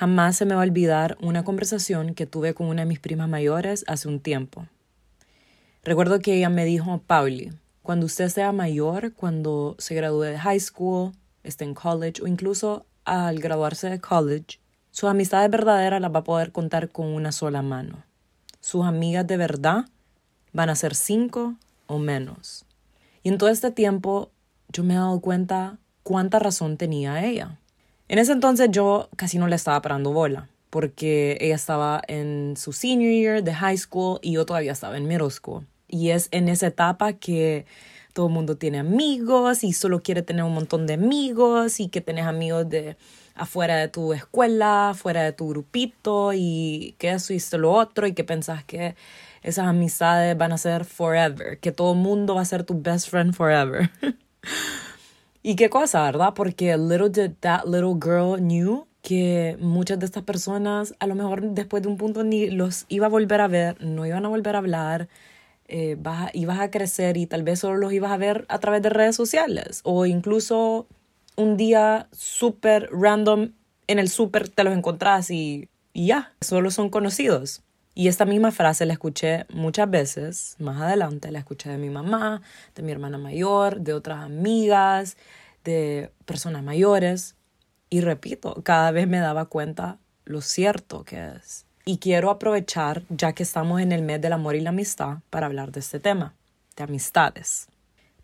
Jamás se me va a olvidar una conversación que tuve con una de mis primas mayores hace un tiempo. Recuerdo que ella me dijo, Pauli, cuando usted sea mayor, cuando se gradúe de high school, esté en college o incluso al graduarse de college, sus amistades verdaderas las va a poder contar con una sola mano. Sus amigas de verdad van a ser cinco o menos. Y en todo este tiempo yo me he dado cuenta cuánta razón tenía ella. En ese entonces yo casi no le estaba parando bola, porque ella estaba en su senior year de high school y yo todavía estaba en middle school. Y es en esa etapa que todo el mundo tiene amigos y solo quiere tener un montón de amigos y que tenés amigos de afuera de tu escuela, fuera de tu grupito y que eso y lo otro y que pensás que esas amistades van a ser forever, que todo el mundo va a ser tu best friend forever. y qué cosa, ¿verdad? Porque little did that little girl knew que muchas de estas personas a lo mejor después de un punto ni los iba a volver a ver, no iban a volver a hablar, eh, vas ibas a crecer y tal vez solo los ibas a ver a través de redes sociales o incluso un día súper random en el súper te los encontrás y ya, solo son conocidos. Y esta misma frase la escuché muchas veces, más adelante la escuché de mi mamá, de mi hermana mayor, de otras amigas, de personas mayores. Y repito, cada vez me daba cuenta lo cierto que es. Y quiero aprovechar, ya que estamos en el mes del amor y la amistad, para hablar de este tema, de amistades.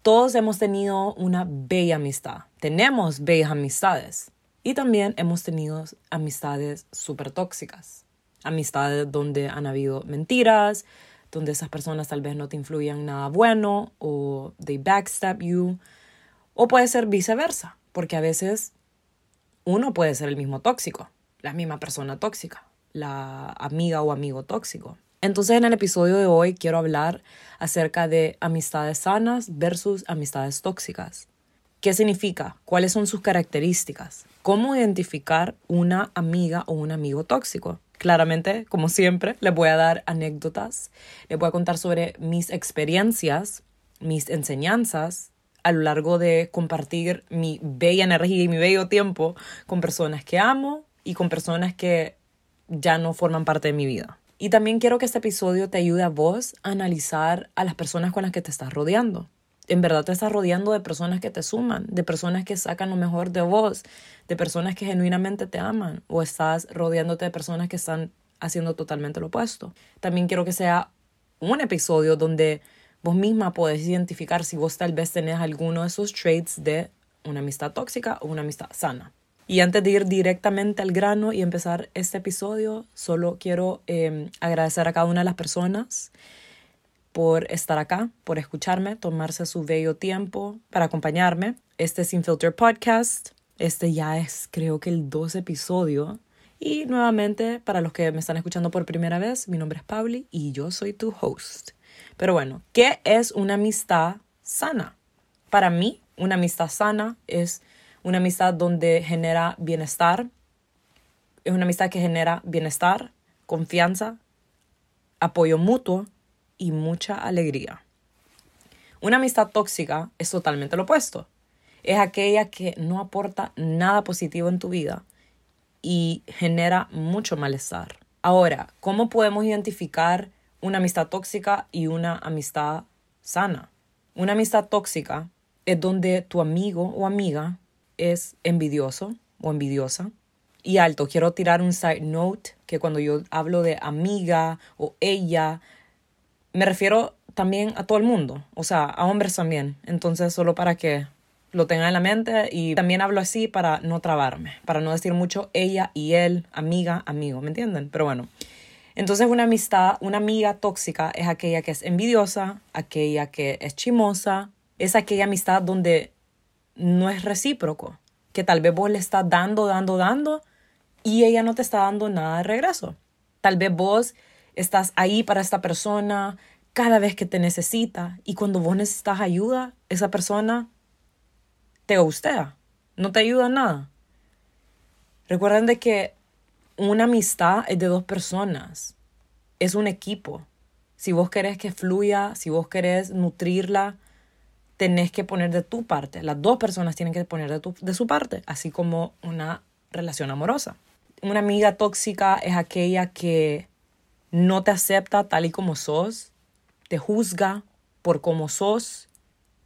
Todos hemos tenido una bella amistad, tenemos bellas amistades y también hemos tenido amistades súper tóxicas amistades donde han habido mentiras, donde esas personas tal vez no te influyan nada bueno o they backstab you. O puede ser viceversa, porque a veces uno puede ser el mismo tóxico, la misma persona tóxica, la amiga o amigo tóxico. Entonces en el episodio de hoy quiero hablar acerca de amistades sanas versus amistades tóxicas. ¿Qué significa? ¿Cuáles son sus características? ¿Cómo identificar una amiga o un amigo tóxico? Claramente, como siempre, les voy a dar anécdotas, les voy a contar sobre mis experiencias, mis enseñanzas a lo largo de compartir mi bella energía y mi bello tiempo con personas que amo y con personas que ya no forman parte de mi vida. Y también quiero que este episodio te ayude a vos a analizar a las personas con las que te estás rodeando en verdad te estás rodeando de personas que te suman, de personas que sacan lo mejor de vos, de personas que genuinamente te aman, o estás rodeándote de personas que están haciendo totalmente lo opuesto. También quiero que sea un episodio donde vos misma podés identificar si vos tal vez tenés alguno de esos traits de una amistad tóxica o una amistad sana. Y antes de ir directamente al grano y empezar este episodio, solo quiero eh, agradecer a cada una de las personas por estar acá, por escucharme, tomarse su bello tiempo para acompañarme. Este Sin Filter Podcast. Este ya es creo que el 12 episodio. Y nuevamente, para los que me están escuchando por primera vez, mi nombre es Pauli y yo soy tu host. Pero bueno, ¿qué es una amistad sana? Para mí, una amistad sana es una amistad donde genera bienestar. Es una amistad que genera bienestar, confianza, apoyo mutuo y mucha alegría. Una amistad tóxica es totalmente lo opuesto. Es aquella que no aporta nada positivo en tu vida y genera mucho malestar. Ahora, ¿cómo podemos identificar una amistad tóxica y una amistad sana? Una amistad tóxica es donde tu amigo o amiga es envidioso o envidiosa. Y alto, quiero tirar un side note que cuando yo hablo de amiga o ella, me refiero también a todo el mundo, o sea, a hombres también. Entonces, solo para que lo tengan en la mente y también hablo así para no trabarme, para no decir mucho ella y él, amiga, amigo, ¿me entienden? Pero bueno, entonces una amistad, una amiga tóxica es aquella que es envidiosa, aquella que es chimosa, es aquella amistad donde no es recíproco, que tal vez vos le estás dando, dando, dando y ella no te está dando nada de regreso. Tal vez vos estás ahí para esta persona cada vez que te necesita y cuando vos necesitas ayuda, esa persona te gustea, no te ayuda en nada. Recuerden de que una amistad es de dos personas, es un equipo. Si vos querés que fluya, si vos querés nutrirla, tenés que poner de tu parte. Las dos personas tienen que poner de, de su parte, así como una relación amorosa. Una amiga tóxica es aquella que no te acepta tal y como sos, te juzga por cómo sos,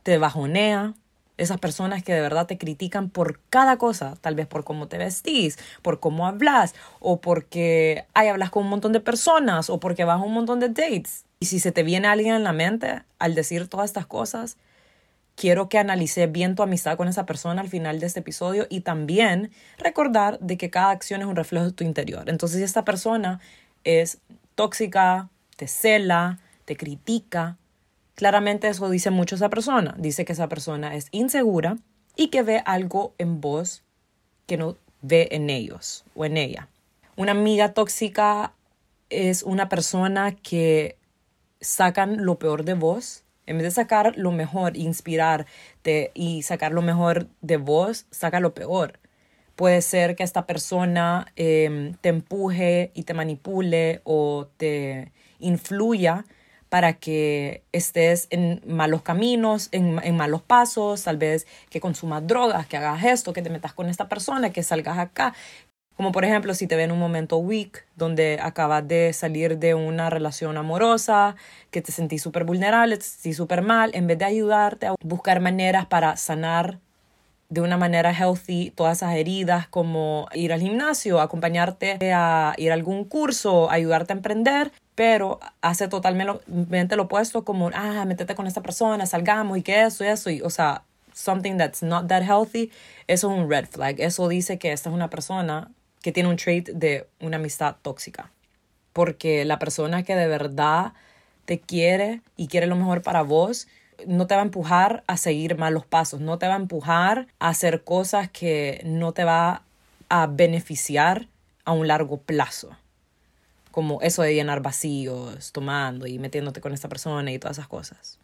te bajonea. Esas personas que de verdad te critican por cada cosa, tal vez por cómo te vestís, por cómo hablas, o porque ay, hablas con un montón de personas, o porque vas a un montón de dates. Y si se te viene alguien en la mente al decir todas estas cosas, quiero que analice bien tu amistad con esa persona al final de este episodio y también recordar de que cada acción es un reflejo de tu interior. Entonces, si esta persona es tóxica, te cela, te critica, claramente eso dice mucho esa persona. Dice que esa persona es insegura y que ve algo en vos que no ve en ellos o en ella. Una amiga tóxica es una persona que sacan lo peor de vos en vez de sacar lo mejor, inspirarte y sacar lo mejor de vos, saca lo peor. Puede ser que esta persona em, te empuje y te manipule o te influya para que estés en malos caminos, en, en, malos pasos, tal vez que consumas drogas, que hagas esto, que te metas con esta persona, que salgas acá, como por ejemplo, si te ven en un momento weak, donde acabas de salir de una relación amorosa, que te sentís súper vulnerable, te sentís súper mal, en vez de ayudarte a buscar maneras para sanar de una manera healthy todas esas heridas, como ir al gimnasio, acompañarte a ir a algún curso, ayudarte a emprender, pero hace totalmente lo opuesto, como, ah, métete con esta persona, salgamos y que eso y eso, y, o sea, something that's not that healthy, eso es un red flag. Eso dice que esta es una persona que tiene un trait de una amistad tóxica. Porque la persona que de verdad te quiere y quiere lo mejor para vos, no te va a empujar a seguir malos pasos, no te va a empujar a hacer cosas que no te va a beneficiar a un largo plazo. Como eso de llenar vacíos, tomando y metiéndote con esta persona y todas esas cosas.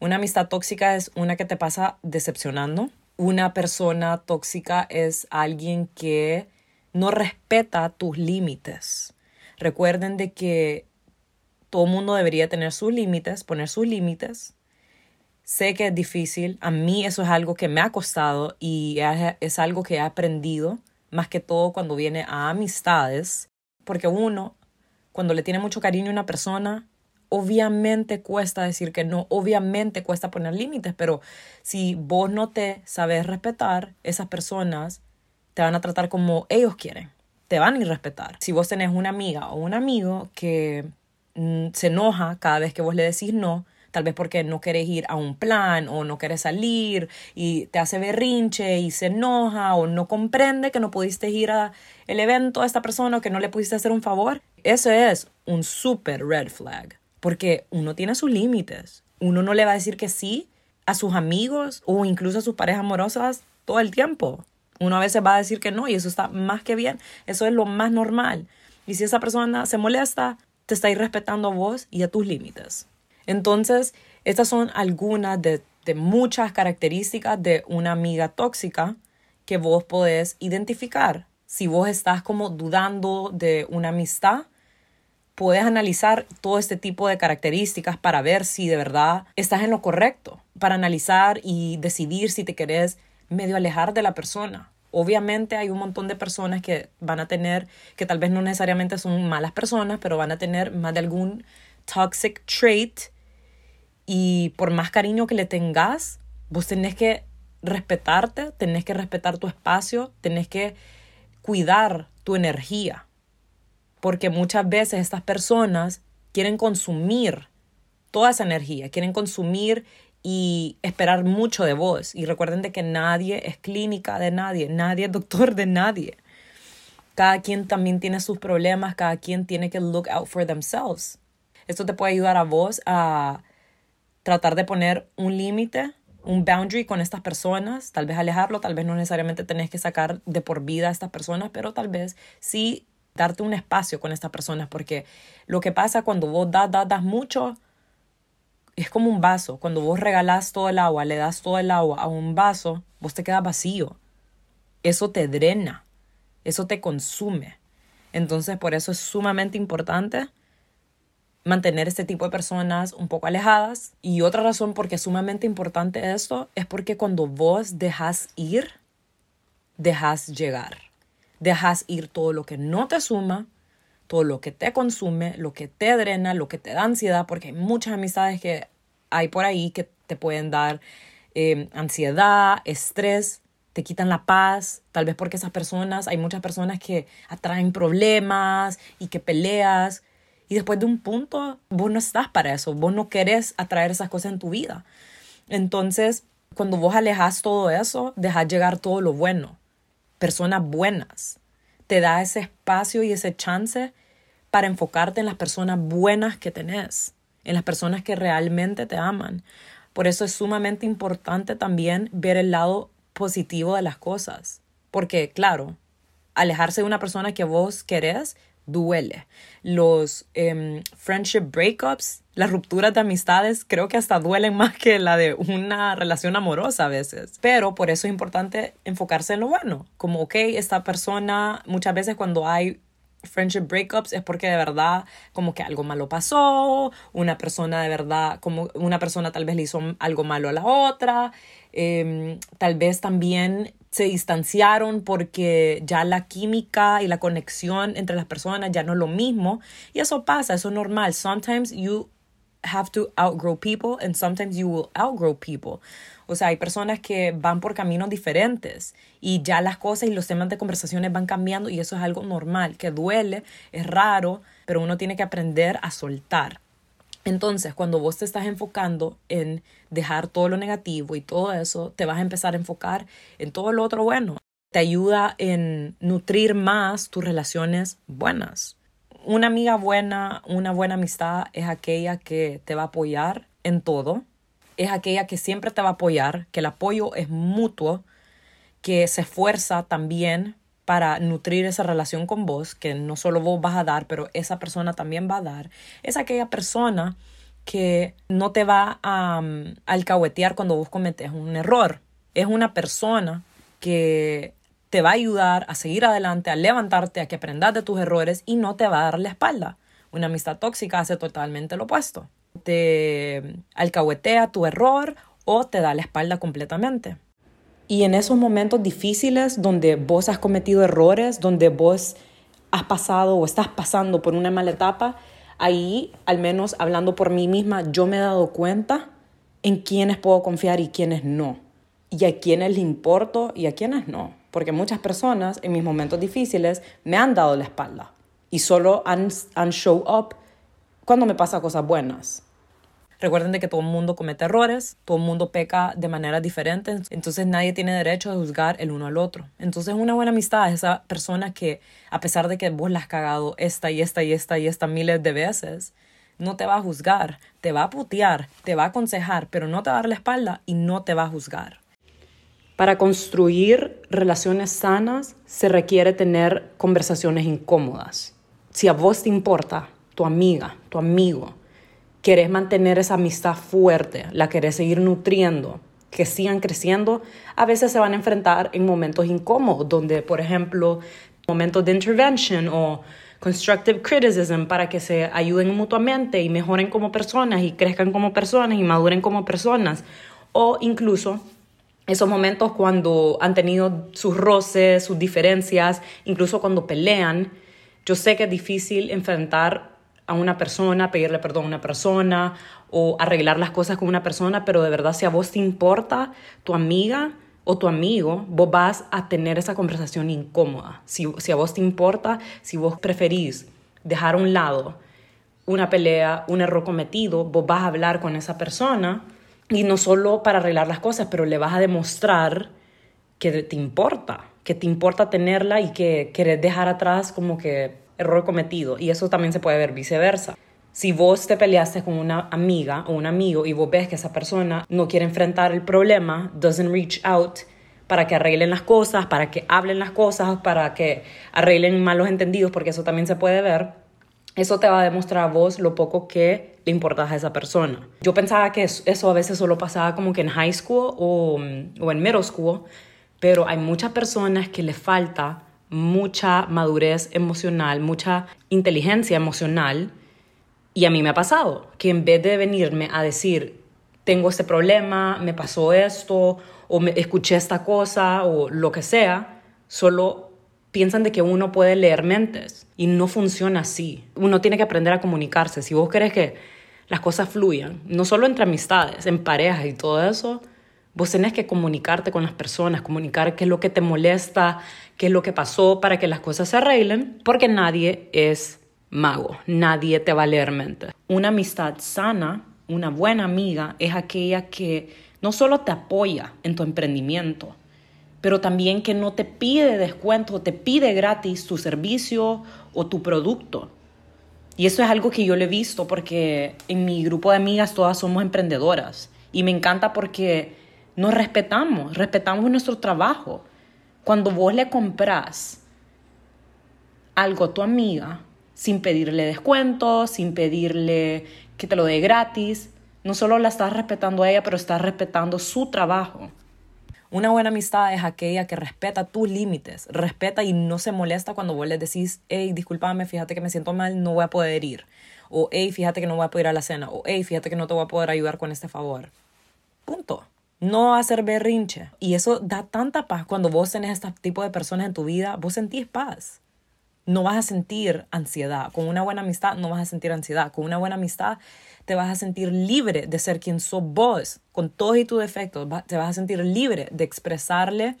Una amistad tóxica es una que te pasa decepcionando. Una persona tóxica es alguien que no respeta tus límites. Recuerden de que todo mundo debería tener sus límites, poner sus límites. Sé que es difícil, a mí eso es algo que me ha costado y es algo que he aprendido, más que todo cuando viene a amistades, porque uno, cuando le tiene mucho cariño a una persona, obviamente cuesta decir que no, obviamente cuesta poner límites, pero si vos no te sabes respetar, esas personas te van a tratar como ellos quieren, te van a irrespetar. Si vos tenés una amiga o un amigo que mm, se enoja cada vez que vos le decís no, tal vez porque no querés ir a un plan o no querés salir y te hace berrinche y se enoja o no comprende que no pudiste ir a el evento a esta persona o que no le pudiste hacer un favor, eso es un super red flag, porque uno tiene sus límites. Uno no le va a decir que sí a sus amigos o incluso a sus parejas amorosas todo el tiempo. Uno a veces va a decir que no y eso está más que bien. Eso es lo más normal. Y si esa persona se molesta, te está irrespetando a vos y a tus límites. Entonces, estas son algunas de, muchas características de una amiga tóxica que vos podés identificar. Si vos estás como dudando de una amistad, puedes analizar todo este tipo de características para ver si de verdad estás en lo correcto, para analizar y decidir si te querés medio alejar de la persona. Obviamente hay un montón de personas que van a tener, que tal vez no necesariamente son malas personas, pero van a tener más de algún toxic trait y por más cariño que le tengas, vos tenés que respetarte, tenés que respetar tu espacio, tenés que cuidar tu energía. Porque muchas veces estas personas quieren consumir toda esa energía, quieren consumir y esperar mucho de vos. Y recuerden de que nadie es clínica de nadie, nadie es doctor de nadie. Cada quien también tiene sus problemas, cada quien tiene que look out for themselves. Esto te puede ayudar a vos a tratar de poner un límite, un boundary con estas personas, tal vez alejarlo, tal vez no necesariamente tenés que sacar de por vida a estas personas, pero tal vez sí darte un espacio con estas personas, porque lo que pasa cuando vos das, das, das mucho, es como un vaso. Cuando vos regalás todo el agua, le das todo el agua a un vaso, vos te quedas vacío. Eso te drena, eso te consume. Entonces, por eso es sumamente importante mantener este tipo de personas un poco alejadas. Y otra razón por qué es sumamente importante esto es porque cuando vos dejas ir, dejas llegar. Dejas ir todo lo que no te suma, todo lo que te consume, lo que te drena, lo que te da ansiedad, porque hay muchas amistades que hay por ahí que te pueden dar eh, ansiedad, estrés, te quitan la paz, tal vez porque esas personas, hay muchas personas que atraen problemas y que peleas y después de un punto vos no estás para eso, vos no querés atraer esas cosas en tu vida. Entonces, cuando vos alejas todo eso, dejas llegar todo lo bueno, personas buenas, te da ese espacio y ese chance para enfocarte en las personas buenas que tenés, en las personas que realmente te aman. Por eso es sumamente importante también ver el lado positivo de las cosas. Porque, claro, alejarse de una persona que vos querés duele. Los em, friendship breakups, las rupturas de amistades, creo que hasta duelen más que la de una relación amorosa a veces. Pero por eso es importante enfocarse en lo bueno. Como, ok, esta persona, muchas veces cuando hay friendship breakups es porque de verdad como que algo malo pasó, una persona de verdad, como una persona tal vez le hizo algo malo a la otra, em, tal vez también se distanciaron porque ya la química y la conexión entre las personas ya no es lo mismo y eso pasa, eso es normal. Sometimes you have to outgrow people and sometimes you will outgrow people. O sea, hay personas que van por caminos diferentes y ya las cosas y los temas de conversaciones van cambiando y eso es algo normal, que duele, es raro, pero uno tiene que aprender a soltar. Entonces, cuando vos te estás enfocando en dejar todo lo negativo y todo eso, te vas a empezar a enfocar en todo lo otro bueno. Te ayuda en nutrir más tus relaciones buenas. Una amiga buena, una buena amistad es aquella que te va a apoyar en todo, es aquella que siempre te va a apoyar, que el apoyo es mutuo, que se esfuerza también para nutrir esa relación con vos, que no solo vos vas a dar, pero esa persona también va a dar. Es aquella persona que no te va a um, alcahuetear cuando vos cometes un error. Es una persona que te va a ayudar a seguir adelante, a levantarte, a que aprendas de tus errores y no te va a dar la espalda. Una amistad tóxica hace totalmente lo opuesto te alcahuetea tu error o te da la espalda completamente. Y en esos momentos difíciles donde vos has cometido errores, donde vos has pasado o estás pasando por una mala etapa, ahí, al menos hablando por mí misma, yo me he dado cuenta en quiénes puedo confiar y quiénes no. Y a quiénes le importo y a quiénes no. Porque muchas personas en mis momentos difíciles me han dado la espalda y solo han, han show up cuando me pasan cosas buenas. Recuerden de que todo el mundo comete errores, todo el mundo peca de maneras diferentes, entonces nadie tiene derecho a juzgar el uno al otro. Entonces una buena amistad es esa persona que a pesar de que vos la has cagado esta y esta y esta y esta miles de veces, no te va a juzgar, te va a putear, te va a aconsejar, pero no te va a dar la espalda y no te va a juzgar. Para construir relaciones sanas se requiere tener conversaciones incómodas. Si a vos te importa tu amiga, tu amigo, querés mantener esa amistad fuerte, la querés seguir nutriendo, que sigan creciendo, a veces se van a enfrentar en momentos incómodos, donde, por ejemplo, momentos de intervention o constructive criticism para que se ayuden mutuamente y mejoren como personas y crezcan como personas y maduren como personas. O incluso esos momentos cuando han tenido sus roces, sus diferencias, incluso cuando pelean. Yo sé que es difícil enfrentar a una persona, pedirle perdón a una persona o arreglar las cosas con una persona, pero de verdad si a vos te importa tu amiga o tu amigo, vos vas a tener esa conversación incómoda. Si, si a vos te importa, si vos preferís dejar a un lado una pelea, un error cometido, vos vas a hablar con esa persona y no solo para arreglar las cosas, pero le vas a demostrar que te importa, que te importa tenerla y que querés dejar atrás como que error cometido. Y eso también se puede ver viceversa. Si vos te peleaste con una amiga o un amigo y vos ves que esa persona no quiere enfrentar el problema, doesn't reach out para que arreglen las cosas, para que hablen las cosas, para que arreglen malos entendidos, porque eso también se puede ver, eso te va a demostrar a vos lo poco que le importas a esa persona. Yo pensaba que eso a veces solo pasaba como que en high school o, o en middle school, pero hay muchas personas que le falta mucha madurez emocional, mucha inteligencia emocional. Y a mí me ha pasado que en vez de venirme a decir, tengo este problema, me pasó esto, o me escuché esta cosa, o lo que sea, solo piensan de que uno puede leer mentes y no funciona así. Uno tiene que aprender a comunicarse. Si vos querés que las cosas fluyan, no solo entre amistades, en parejas y todo eso, vos tenés que comunicarte con las personas, comunicar qué es lo que te molesta, qué es lo que pasó para que las cosas se arreglen, porque nadie es mago, nadie te va a leer mente. Una amistad sana, una buena amiga, es aquella que no solo te apoya en tu emprendimiento, pero también que no te pide descuento, te pide gratis tu servicio o tu producto. Y eso es algo que yo le he visto porque en mi grupo de amigas todas somos emprendedoras y me encanta porque nos respetamos, respetamos nuestro trabajo. Cuando vos le compras algo a tu amiga sin pedirle descuento, sin pedirle que te lo dé gratis, no solo la estás respetando a ella, pero estás respetando su trabajo. Una buena amistad es aquella que respeta tus límites, respeta y no se molesta cuando vos le decís, hey, discúlpame, fíjate que me siento mal, no voy a poder ir. O, hey, fíjate que no voy a poder ir a la cena. O, hey, fíjate que no te voy a poder ayudar con este favor. Punto. No hacer berrinche. Y eso da tanta paz cuando vos tenés este tipo de personas en tu vida, vos sentís paz no vas a sentir ansiedad. Con una buena amistad no vas a sentir ansiedad. Con una buena amistad te vas a sentir libre de ser quien sos vos, con todos y tus defectos. Te vas a sentir libre de expresarle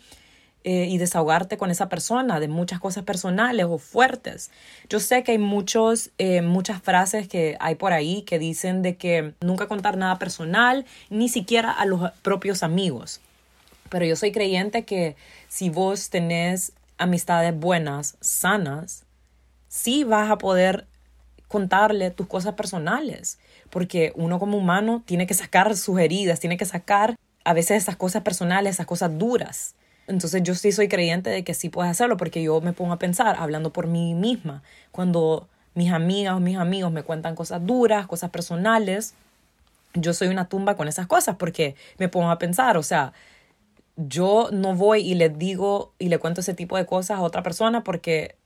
eh, y desahogarte con esa persona de muchas cosas personales o fuertes. Yo sé que hay muchos, eh, muchas frases que hay por ahí que dicen de que nunca contar nada personal, ni siquiera a los propios amigos. Pero yo soy creyente que si vos tenés amistades buenas, sanas, sí vas a poder contarle tus cosas personales, porque uno como humano tiene que sacar sus heridas, tiene que sacar a veces esas cosas personales, esas cosas duras. Entonces yo sí soy creyente de que sí puedes hacerlo, porque yo me pongo a pensar, hablando por mí misma, cuando mis amigas o mis amigos me cuentan cosas duras, cosas personales, yo soy una tumba con esas cosas, porque me pongo a pensar, o sea, yo no voy y le digo y le cuento ese tipo de cosas a otra persona porque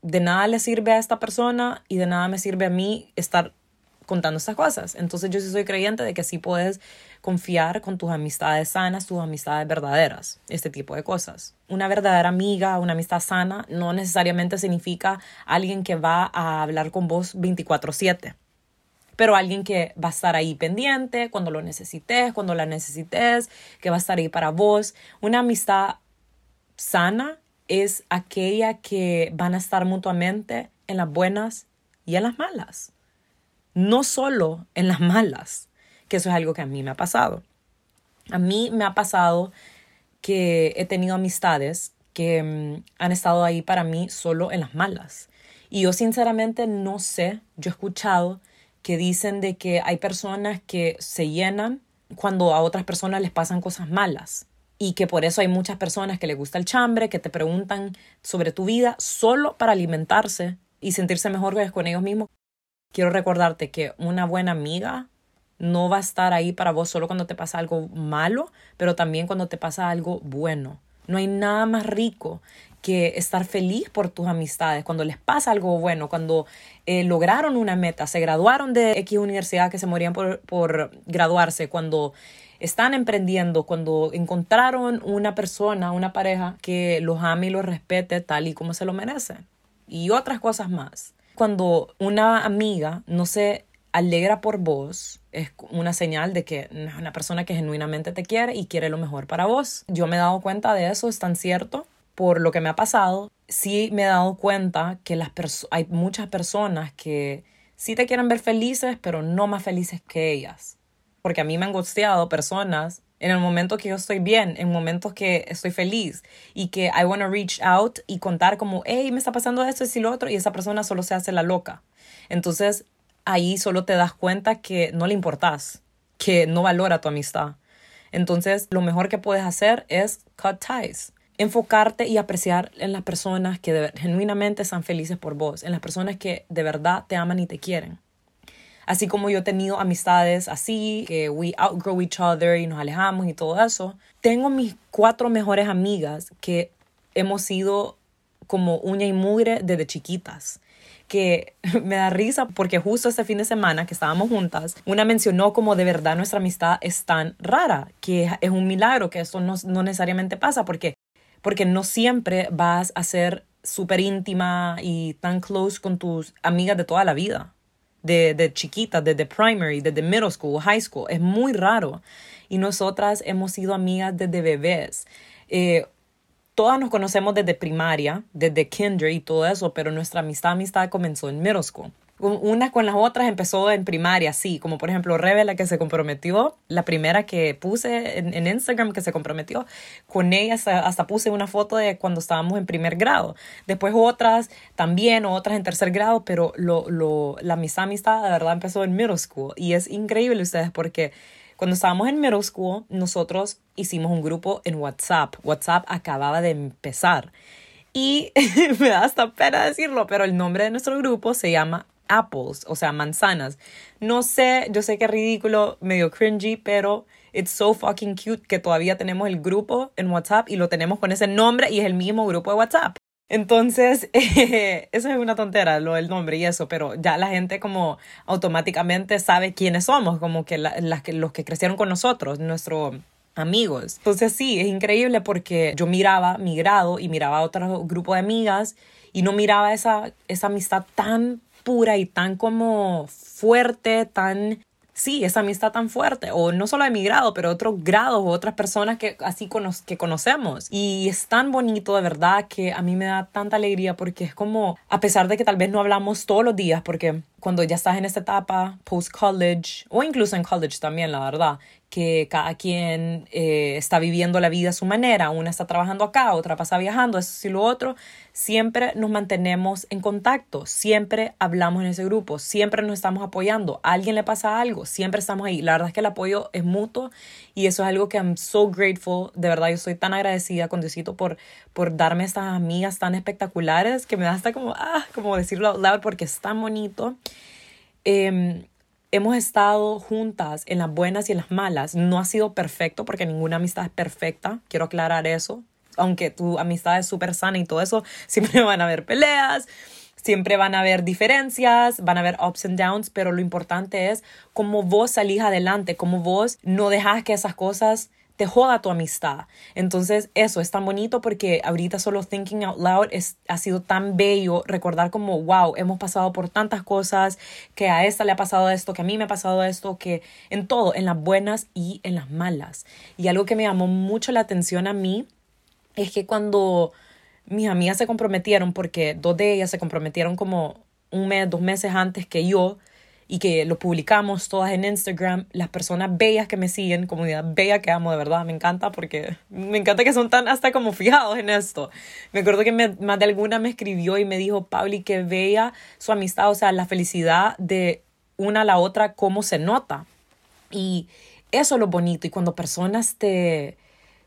de nada le sirve a esta persona y de nada me sirve a mí estar contando estas cosas. Entonces yo sí soy creyente de que sí puedes confiar con tus amistades sanas, tus amistades verdaderas, este tipo de cosas. Una verdadera amiga, una amistad sana, no necesariamente significa alguien que va a hablar con vos 24/7 pero alguien que va a estar ahí pendiente cuando lo necesites, cuando la necesites, que va a estar ahí para vos. Una amistad sana es aquella que van a estar mutuamente en las buenas y en las malas. No solo en las malas, que eso es algo que a mí me ha pasado. A mí me ha pasado que he tenido amistades que mm, han estado ahí para mí solo en las malas. Y yo sinceramente no sé, yo he escuchado que dicen de que hay personas que se llenan cuando a otras personas les pasan cosas malas y que por eso hay muchas personas que les gusta el chambre, que te preguntan sobre tu vida solo para alimentarse y sentirse mejor con ellos mismos. Quiero recordarte que una buena amiga no va a estar ahí para vos solo cuando te pasa algo malo, pero también cuando te pasa algo bueno. No hay nada más rico que estar feliz por tus amistades, cuando les pasa algo bueno, cuando eh, lograron una meta, se graduaron de X universidad que se morían por, por graduarse, cuando están emprendiendo, cuando encontraron una persona, una pareja que los ame y los respete tal y como se lo merecen. Y otras cosas más. Cuando una amiga no se alegra por vos, es una señal de que es una persona que genuinamente te quiere y quiere lo mejor para vos. Yo me he dado cuenta de eso, es tan cierto por lo que me ha pasado, sí me he dado cuenta que las hay muchas personas que sí te quieren ver felices, pero no más felices que ellas. Porque a mí me han gusteado personas en el momento que yo estoy bien, en momentos que estoy feliz y que I want to reach out y contar como, hey, me está pasando esto y lo otro, y esa persona solo se hace la loca. Entonces ahí solo te das cuenta que no le importas, que no valora tu amistad. Entonces lo mejor que puedes hacer es cut ties enfocarte y apreciar en las personas que genuinamente están felices por vos, en las personas que de verdad te aman y te quieren. Así como yo he tenido amistades así, que we outgrow each other y nos alejamos y todo eso, tengo mis cuatro mejores amigas que hemos sido como uña y mugre desde chiquitas que me da risa porque justo este fin de semana que estábamos juntas, una mencionó como de verdad nuestra amistad es tan rara, que es un milagro, que esto no, no necesariamente pasa porque porque no siempre vas a ser súper íntima y tan close con tus amigas de toda la vida, de, de chiquitas, desde primary, desde middle school, high school. Es muy raro. Y nosotras hemos sido amigas desde bebés. Eh, todas nos conocemos desde primaria, desde kinder y todo eso, pero nuestra amistad, amistad comenzó en middle school unas con las otras empezó en primaria, sí, como por ejemplo Rebe, la que se comprometió, la primera que puse en, Instagram que se comprometió, con ella hasta, puse una foto de cuando estábamos en primer grado. Después otras también, otras en tercer grado, pero lo, lo, la amistad, amistad de verdad empezó en middle school y es increíble ustedes porque cuando estábamos en middle school, nosotros hicimos un grupo en WhatsApp. WhatsApp acababa de empezar. Y me da hasta pena decirlo, pero el nombre de nuestro grupo se llama apples, o sea, manzanas. No sé, yo sé que es ridículo, medio cringy, pero it's so fucking cute que todavía tenemos el grupo en WhatsApp y lo tenemos con ese nombre y es el mismo grupo de WhatsApp. Entonces, eso es una tontera, lo del nombre y eso, pero ya la gente como automáticamente sabe quiénes somos, como que, las que los que crecieron con nosotros, nuestros amigos. Entonces sí, es increíble porque yo miraba mi grado y miraba otro grupo de amigas y no miraba esa, esa amistad tan pura y tan como fuerte, tan sí, esa amistad tan fuerte, o no solo de mi grado, pero otros grados o otras personas que así que conocemos. Y es tan bonito de verdad que a mí me da tanta alegría porque es como, a pesar de que tal vez no hablamos todos los días, porque cuando ya estás en esta etapa, post-college, o incluso en college también, la verdad, que cada quien eh, está viviendo la vida a su manera, una está trabajando acá, otra pasa viajando, eso y lo otro, siempre nos mantenemos en contacto, siempre hablamos en ese grupo, siempre nos estamos apoyando, a alguien le pasa algo, siempre estamos ahí. La verdad es que el apoyo es mutuo y eso es algo que I'm so grateful, de verdad yo soy tan agradecida con Diosito por, por darme estas amigas tan espectaculares que me da hasta como, ah, como decirlo out loud porque es tan bonito. Eh, hemos estado juntas en las buenas y en las malas. No ha sido perfecto porque ninguna amistad es perfecta. Quiero aclarar eso. Aunque tu amistad es súper sana y todo eso, siempre van a haber peleas, siempre van a haber diferencias, van a haber ups and downs, pero lo importante es cómo vos salís adelante, cómo vos no dejas que esas cosas te joda tu amistad. Entonces, eso es tan bonito porque ahorita solo thinking out loud es, ha sido tan bello recordar como, wow, hemos pasado por tantas cosas, que a esta le ha pasado esto, que a mí me ha pasado esto, que en todo, en las buenas y en las malas. Y algo que me llamó mucho la atención a mí es que cuando mis amigas se comprometieron, porque dos de ellas se comprometieron como un mes, dos meses antes que yo, y que lo publicamos todas en Instagram, las personas bellas que me siguen, comunidad bella que amo de verdad, me encanta porque me encanta que son tan hasta como fijados en esto. Me acuerdo que más de alguna me escribió y me dijo, Pauli, que bella su amistad, o sea, la felicidad de una a la otra, cómo se nota. Y eso es lo bonito. Y cuando personas te,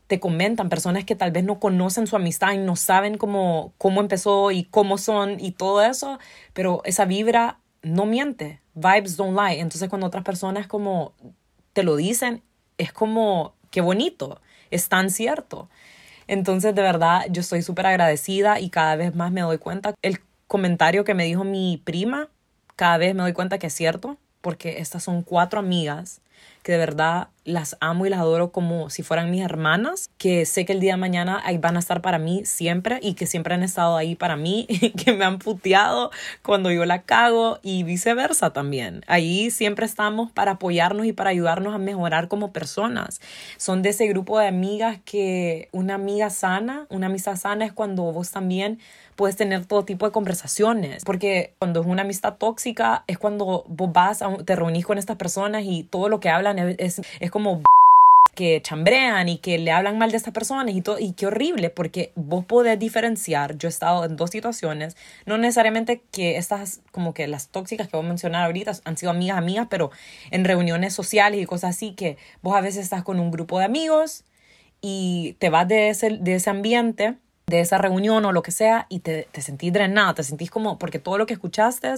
te comentan, personas que tal vez no conocen su amistad y no saben cómo, cómo empezó y cómo son y todo eso, pero esa vibra no miente, vibes don't lie. Entonces cuando otras personas como te lo dicen, es como, qué bonito, es tan cierto. Entonces de verdad yo estoy súper agradecida y cada vez más me doy cuenta. El comentario que me dijo mi prima, cada vez me doy cuenta que es cierto, porque estas son cuatro amigas que de verdad las amo y las adoro como si fueran mis hermanas, que sé que el día de mañana ahí van a estar para mí siempre y que siempre han estado ahí para mí, que me han puteado cuando yo la cago y viceversa también. Ahí siempre estamos para apoyarnos y para ayudarnos a mejorar como personas. Son de ese grupo de amigas que una amiga sana, una amistad sana es cuando vos también puedes tener todo tipo de conversaciones, porque cuando es una amistad tóxica es cuando vos vas, te reunís con estas personas y todo lo que hablan es como que chambrean y que le hablan mal de estas personas y todo, y qué horrible, porque vos podés diferenciar, yo he estado en dos situaciones, no necesariamente que estas, como que las tóxicas que voy a mencionar ahorita han sido amigas, amigas, pero en reuniones sociales y cosas así, que vos a veces estás con un grupo de amigos y te vas de ese, de ese ambiente de esa reunión o lo que sea y te, te sentís drenada, te sentís como, porque todo lo que escuchaste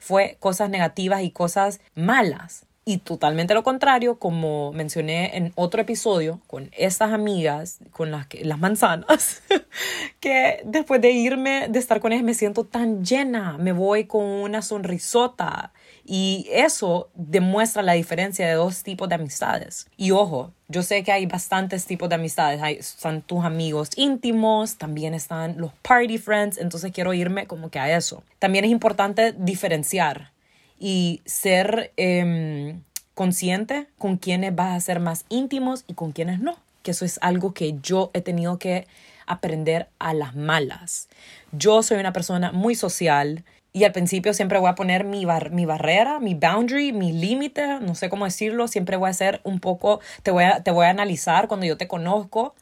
fue cosas negativas y cosas malas. Y totalmente lo contrario, como mencioné en otro episodio con estas amigas, con las, que, las manzanas, que después de irme, de estar con ellas, me siento tan llena, me voy con una sonrisota Y eso demuestra la diferencia de dos tipos de amistades. Y ojo, yo sé que hay bastantes tipos de amistades. Hay, están tus amigos íntimos, también están los party friends, entonces quiero irme como que a eso. También es importante diferenciar y ser em, consciente con quienes vas a ser más íntimos y con quienes no. Que eso es algo que yo he tenido que aprender a las malas. Yo soy una persona muy social y al principio siempre voy a poner mi, mi barrera, mi boundary, mi límite, no sé cómo decirlo, siempre voy a ser un poco, te voy a, te voy a analizar cuando yo te conozco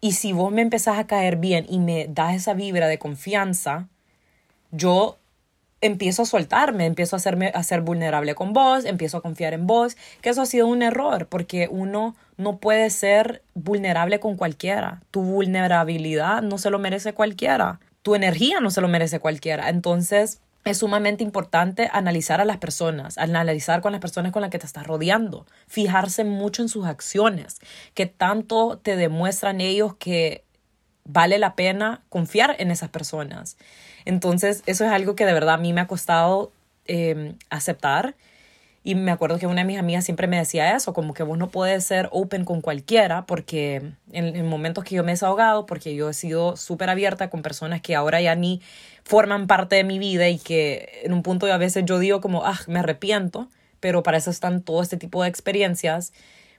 y si vos me empezás a caer bien y me das esa vibra de confianza, yo empiezo a soltarme, empiezo a, hacerme, a ser vulnerable con vos, empiezo a confiar en vos, que eso ha sido un error, porque uno no puede ser vulnerable con cualquiera. Tu vulnerabilidad no se lo merece cualquiera. Tu energía no se lo merece cualquiera. Entonces, es sumamente importante analizar a las personas, analizar con las personas con las que te estás rodeando, fijarse mucho en sus acciones, que tanto te demuestran ellos que vale la pena confiar en esas personas. Entonces, eso es algo que de verdad a mí me ha costado em, aceptar. Y me acuerdo que una de mis amigas siempre me decía eso, como que vos no puedes ser open con cualquiera, porque en, en momentos que yo me he desahogado, porque yo he sido súper abierta con personas que ahora ya ni forman parte de mi vida y que en un punto a veces yo digo como, ah, me arrepiento, pero para eso están todo este tipo de experiencias,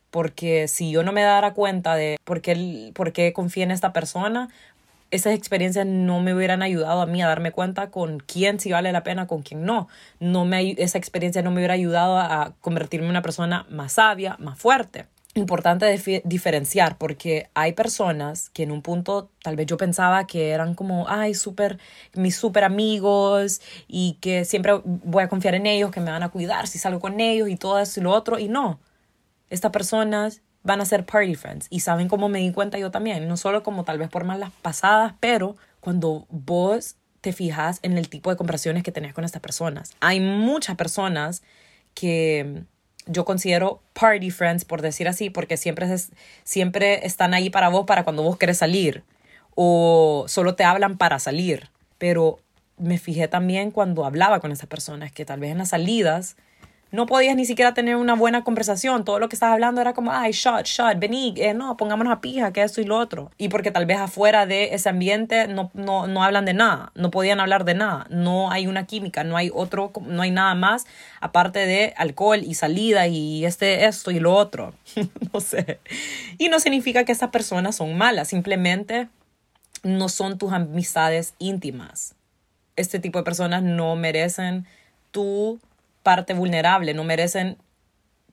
porque si yo no me dara cuenta de por qué, por qué confié en esta persona, esas experiencias no me hubieran ayudado a mí a darme cuenta con quién sí vale la pena, con quién no. no me, esa experiencia no me hubiera ayudado a convertirme en una persona más sabia, más fuerte. Importante diferenciar porque hay personas que en un punto tal vez yo pensaba que eran como, ay, súper, mis súper amigos y que siempre voy a confiar en ellos, que me van a cuidar si salgo con ellos y todo eso y lo otro. Y no, estas personas van a ser party friends. Y saben cómo me di cuenta yo también, no solo como tal vez por malas pasadas, pero cuando vos te fijas en el tipo de conversaciones que tenés con estas personas. Hay muchas personas que yo considero party friends, por decir así, porque siempre, es, siempre están ahí para vos para cuando vos querés salir o solo te hablan para salir. Pero me fijé también cuando hablaba con esas personas que tal vez en las salidas no podías ni siquiera tener una buena conversación. Todo lo que estabas hablando era como, ay, shot, shot, vení, eh, no, pongámonos a pija, que eso y lo otro. Y porque tal vez afuera de ese ambiente no, no, no hablan de nada, no podían hablar de nada, no hay una química, no hay otro, no hay nada más aparte de alcohol y salida y este, esto y lo otro. no sé. Y no significa que esas personas son malas, simplemente no son tus amistades íntimas. Este tipo de personas no merecen tu parte vulnerable, no merecen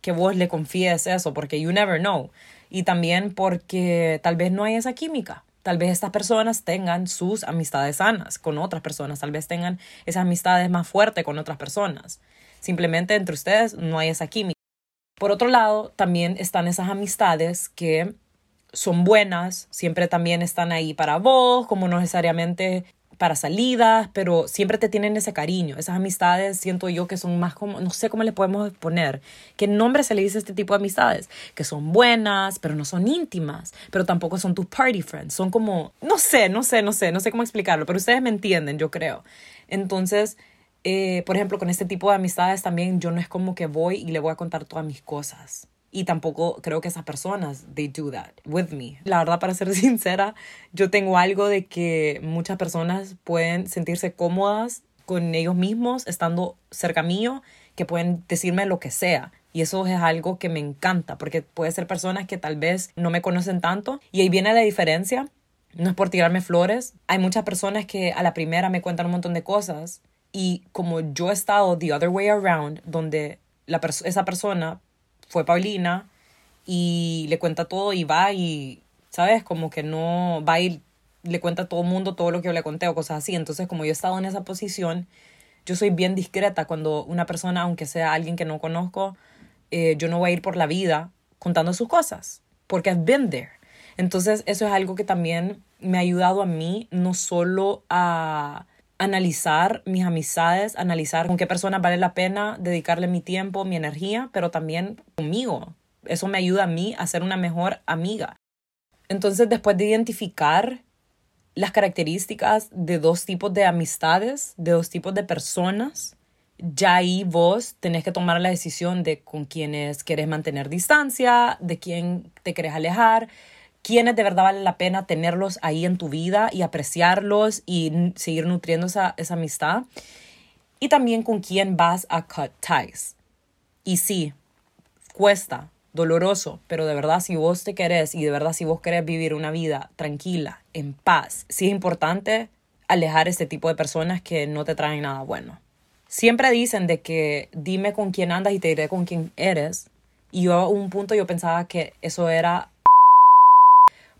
que vos le confíes eso, porque you never know. Y también porque tal vez no hay esa química. Tal vez estas personas tengan sus amistades sanas con otras personas, tal vez tengan esas amistades más fuertes con otras personas. Simplemente entre ustedes no hay esa química. Por otro lado, también están esas amistades que son buenas, siempre también están ahí para vos, como no necesariamente para salidas, pero siempre te tienen ese cariño. Esas amistades siento yo que son más como, no sé cómo le podemos poner, qué nombre se le dice a este tipo de amistades, que son buenas, pero no son íntimas, pero tampoco son tus party friends, son como, no sé, no sé, no sé, no sé cómo explicarlo, pero ustedes me entienden, yo creo. Entonces, eh, por ejemplo, con este tipo de amistades también yo no es como que voy y le voy a contar todas mis cosas. Y tampoco creo que esas personas, they do that with me. La verdad, para ser sincera, yo tengo algo de que muchas personas pueden sentirse cómodas con ellos mismos estando cerca mío, que pueden decirme lo que sea. Y eso es algo que me encanta, porque puede ser personas que tal vez no me conocen tanto. Y ahí viene la diferencia. No es por tirarme flores. Hay muchas personas que a la primera me cuentan un montón de cosas. Y como yo he estado the other way around, donde la esa persona fue Paulina y le cuenta todo y va y, ¿sabes? Como que no va y le cuenta a todo el mundo todo lo que yo le conté o cosas así. Entonces, como yo he estado en esa posición, yo soy bien discreta cuando una persona, aunque sea alguien que no conozco, eh, yo no voy a ir por la vida contando sus cosas, porque I've been there. Entonces, eso es algo que también me ha ayudado a mí, no solo a analizar mis amistades, analizar con qué personas vale la pena dedicarle mi tiempo, mi energía, pero también conmigo. Eso me ayuda a mí a ser una mejor amiga. Entonces, después de identificar las características de dos tipos de amistades, de dos tipos de personas, ya ahí vos tenés que tomar la decisión de con quiénes querés mantener distancia, de quién te querés alejar, quiénes de verdad vale la pena tenerlos ahí en tu vida y apreciarlos y seguir nutriendo esa, esa amistad. Y también con quién vas a cut ties. Y sí, cuesta, doloroso, pero de verdad si vos te querés y de verdad si vos querés vivir una vida tranquila, en paz, sí es importante alejar este tipo de personas que no te traen nada bueno. Siempre dicen de que dime con quién andas y te diré con quién eres. Y yo a un punto yo pensaba que eso era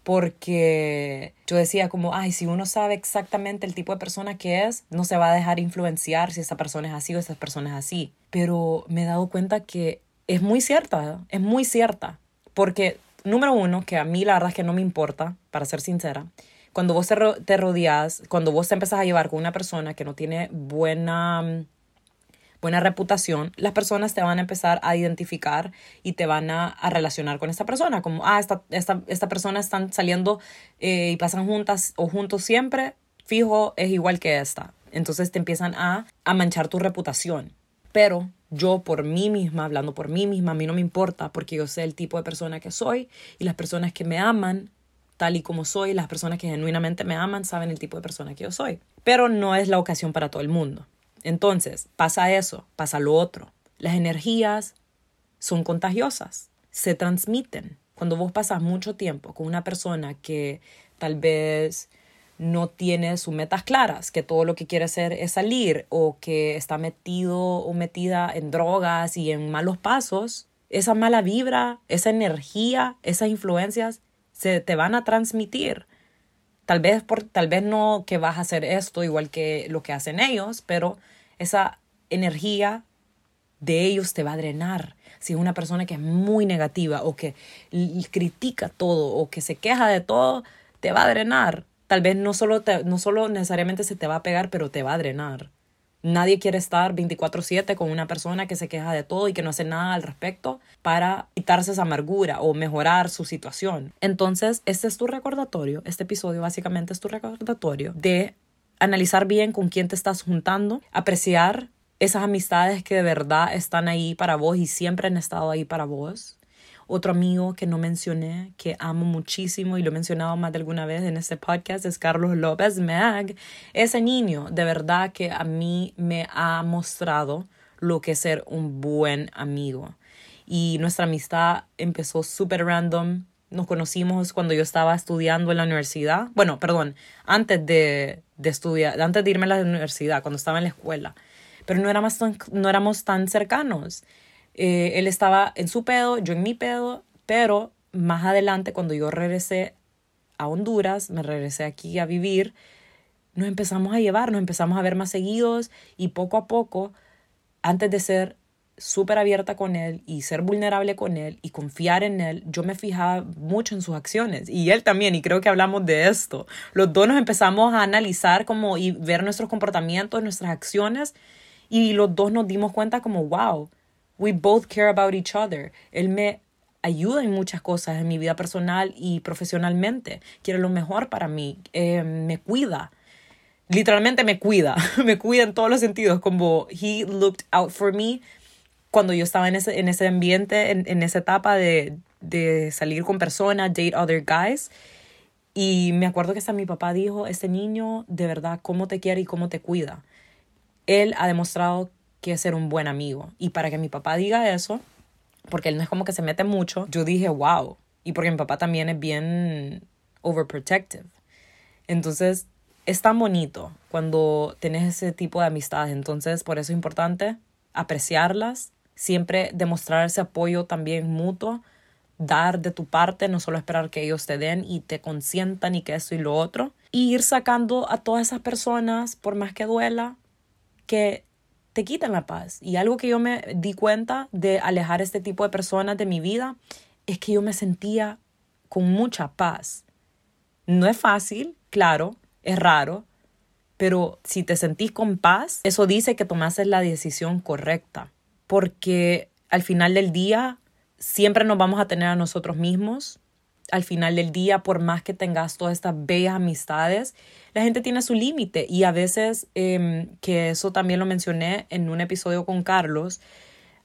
porque yo decía como, ay, si uno sabe exactamente el tipo de persona que es, no se va a dejar influenciar si esa persona es así o esa persona es así. Pero me he dado cuenta que es muy cierta, es muy cierta. Porque, número uno, que a mí la verdad es que no me importa, para ser sincera, cuando vos te, rodeas, cuando vos te empezás a llevar con una persona que no tiene buena buena reputación, las personas te van a empezar a identificar y te van a, relacionar con esta persona, como, ah, esta, esta, esta persona están saliendo eh, y pasan juntas o juntos siempre, fijo, es igual que esta. Entonces te empiezan a, a manchar tu reputación. Pero yo por mí misma, hablando por mí misma, a mí no me importa porque yo sé el tipo de persona que soy y las personas que me aman tal y como soy, las personas que genuinamente me aman saben el tipo de persona que yo soy. Pero no es la ocasión para todo el mundo. Entonces, pasa eso, pasa lo otro. Las energías son contagiosas, se transmiten. Cuando vos pasas mucho tiempo con una persona que tal vez no tiene sus metas claras, que todo lo que quiere hacer es salir o que está metido o metida en drogas y en malos pasos, esa mala vibra, esa energía, esas influencias se te van a transmitir. Tal vez, por, tal vez no que vas a hacer esto igual que lo que hacen ellos, pero esa energía de ellos te va a drenar. Si es una persona que es muy negativa o que critica todo o que se queja de todo, te va a drenar. Tal vez no solo, no solo necesariamente se te va a pegar, pero te va a drenar. Nadie quiere estar 24/7 con una persona que se queja de todo y que no hace nada al respecto para quitarse esa amargura o mejorar su situación. Entonces, este es tu recordatorio, este episodio básicamente es tu recordatorio de analizar bien con quién te estás juntando, apreciar esas amistades que de verdad están ahí para vos y siempre han estado ahí para vos otro amigo que no mencioné, que amo muchísimo y lo he mencionado más de alguna vez en este podcast, es Carlos López Mag. Ese niño, de verdad que a mí me ha mostrado lo que es ser un buen amigo. Y nuestra amistad empezó súper random. Nos conocimos cuando yo estaba estudiando en la universidad. Bueno, perdón, antes de, de estudiar, antes de irme a la universidad, cuando estaba en la escuela. Pero no éramos tan, no éramos tan cercanos. Eh, él estaba en su pedo, yo en mi pedo, pero más adelante cuando yo regresé a Honduras, me regresé aquí a vivir, nos empezamos a llevar, nos empezamos a ver más seguidos y poco a poco, antes de ser súper abierta con él y ser vulnerable con él y confiar en él, yo me fijaba mucho en sus acciones y él también, y creo que hablamos de esto. Los dos nos empezamos a analizar como y ver nuestros comportamientos, nuestras acciones y los dos nos dimos cuenta como, wow, We both care about each other. Él me ayuda en muchas cosas en mi vida personal y profesionalmente. Quiere lo mejor para mí. Eh, me cuida. Literalmente me cuida. me cuida en todos los sentidos. Como he looked out for me cuando yo estaba en ese, en ese ambiente, en, en esa etapa de, de salir con personas, date other guys. Y me acuerdo que hasta mi papá dijo, este niño de verdad, cómo te quiere y cómo te cuida. Él ha demostrado que ser un buen amigo. Y para que mi papá diga eso, porque él no es como que se mete mucho, yo dije, wow. Y porque mi papá también es bien overprotective. Entonces, es tan bonito cuando tienes ese tipo de amistades. Entonces, por eso es importante apreciarlas, siempre demostrar ese apoyo también mutuo, dar de tu parte, no solo esperar que ellos te den y te consientan y que esto y lo otro. Y ir sacando a todas esas personas, por más que duela, que te quitan la paz. Y algo que yo me di cuenta de alejar este tipo de personas de mi vida es que yo me sentía con mucha paz. No es fácil, claro, es raro, pero si te sentís con paz, eso dice que tomaste la decisión correcta, porque al final del día siempre nos vamos a tener a nosotros mismos al final del día, por más que tengas todas estas bellas amistades, la gente tiene su límite y a veces, em, que eso también lo mencioné en un episodio con Carlos,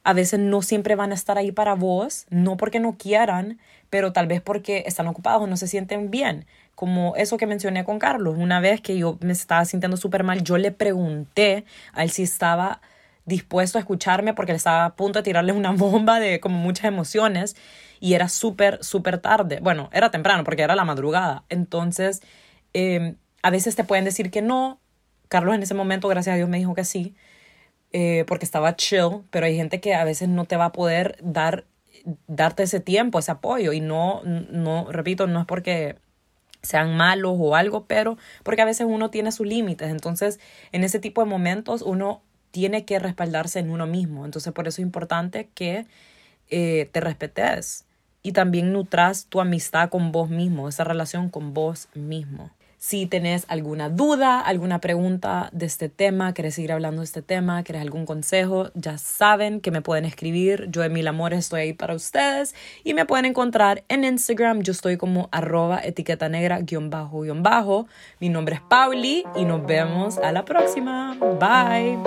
a veces no siempre van a estar ahí para vos, no porque no quieran, pero tal vez porque están ocupados o no se sienten bien. Como eso que mencioné con Carlos, una vez que yo me estaba sintiendo súper mal, yo le pregunté a él si estaba dispuesto a escucharme porque le estaba a punto de tirarle una bomba de como muchas emociones y era súper, súper tarde. Bueno, era temprano porque era la madrugada. Entonces, em, a veces te pueden decir que no. Carlos en ese momento, gracias a Dios, me dijo que sí, eh, porque estaba chill, pero hay gente que a veces no te va a poder dar, darte ese tiempo, ese apoyo. Y no, no, repito, no es porque sean malos o algo, pero porque a veces uno tiene sus límites. Entonces, en ese tipo de momentos, uno tiene que respaldarse en uno mismo. Entonces, por eso es importante que eh, te respetes y también nutras tu amistad con vos mismo, esa relación con vos mismo. Si tenés alguna duda, alguna pregunta de este tema, querés seguir hablando de este tema, querés algún consejo, ya saben que me pueden escribir. Yo, Emil Amores, estoy ahí para ustedes y me pueden encontrar en Instagram. Yo estoy como arroba etiqueta negra guion bajo guion bajo. Mi nombre es Pauli y nos vemos a la próxima. Bye.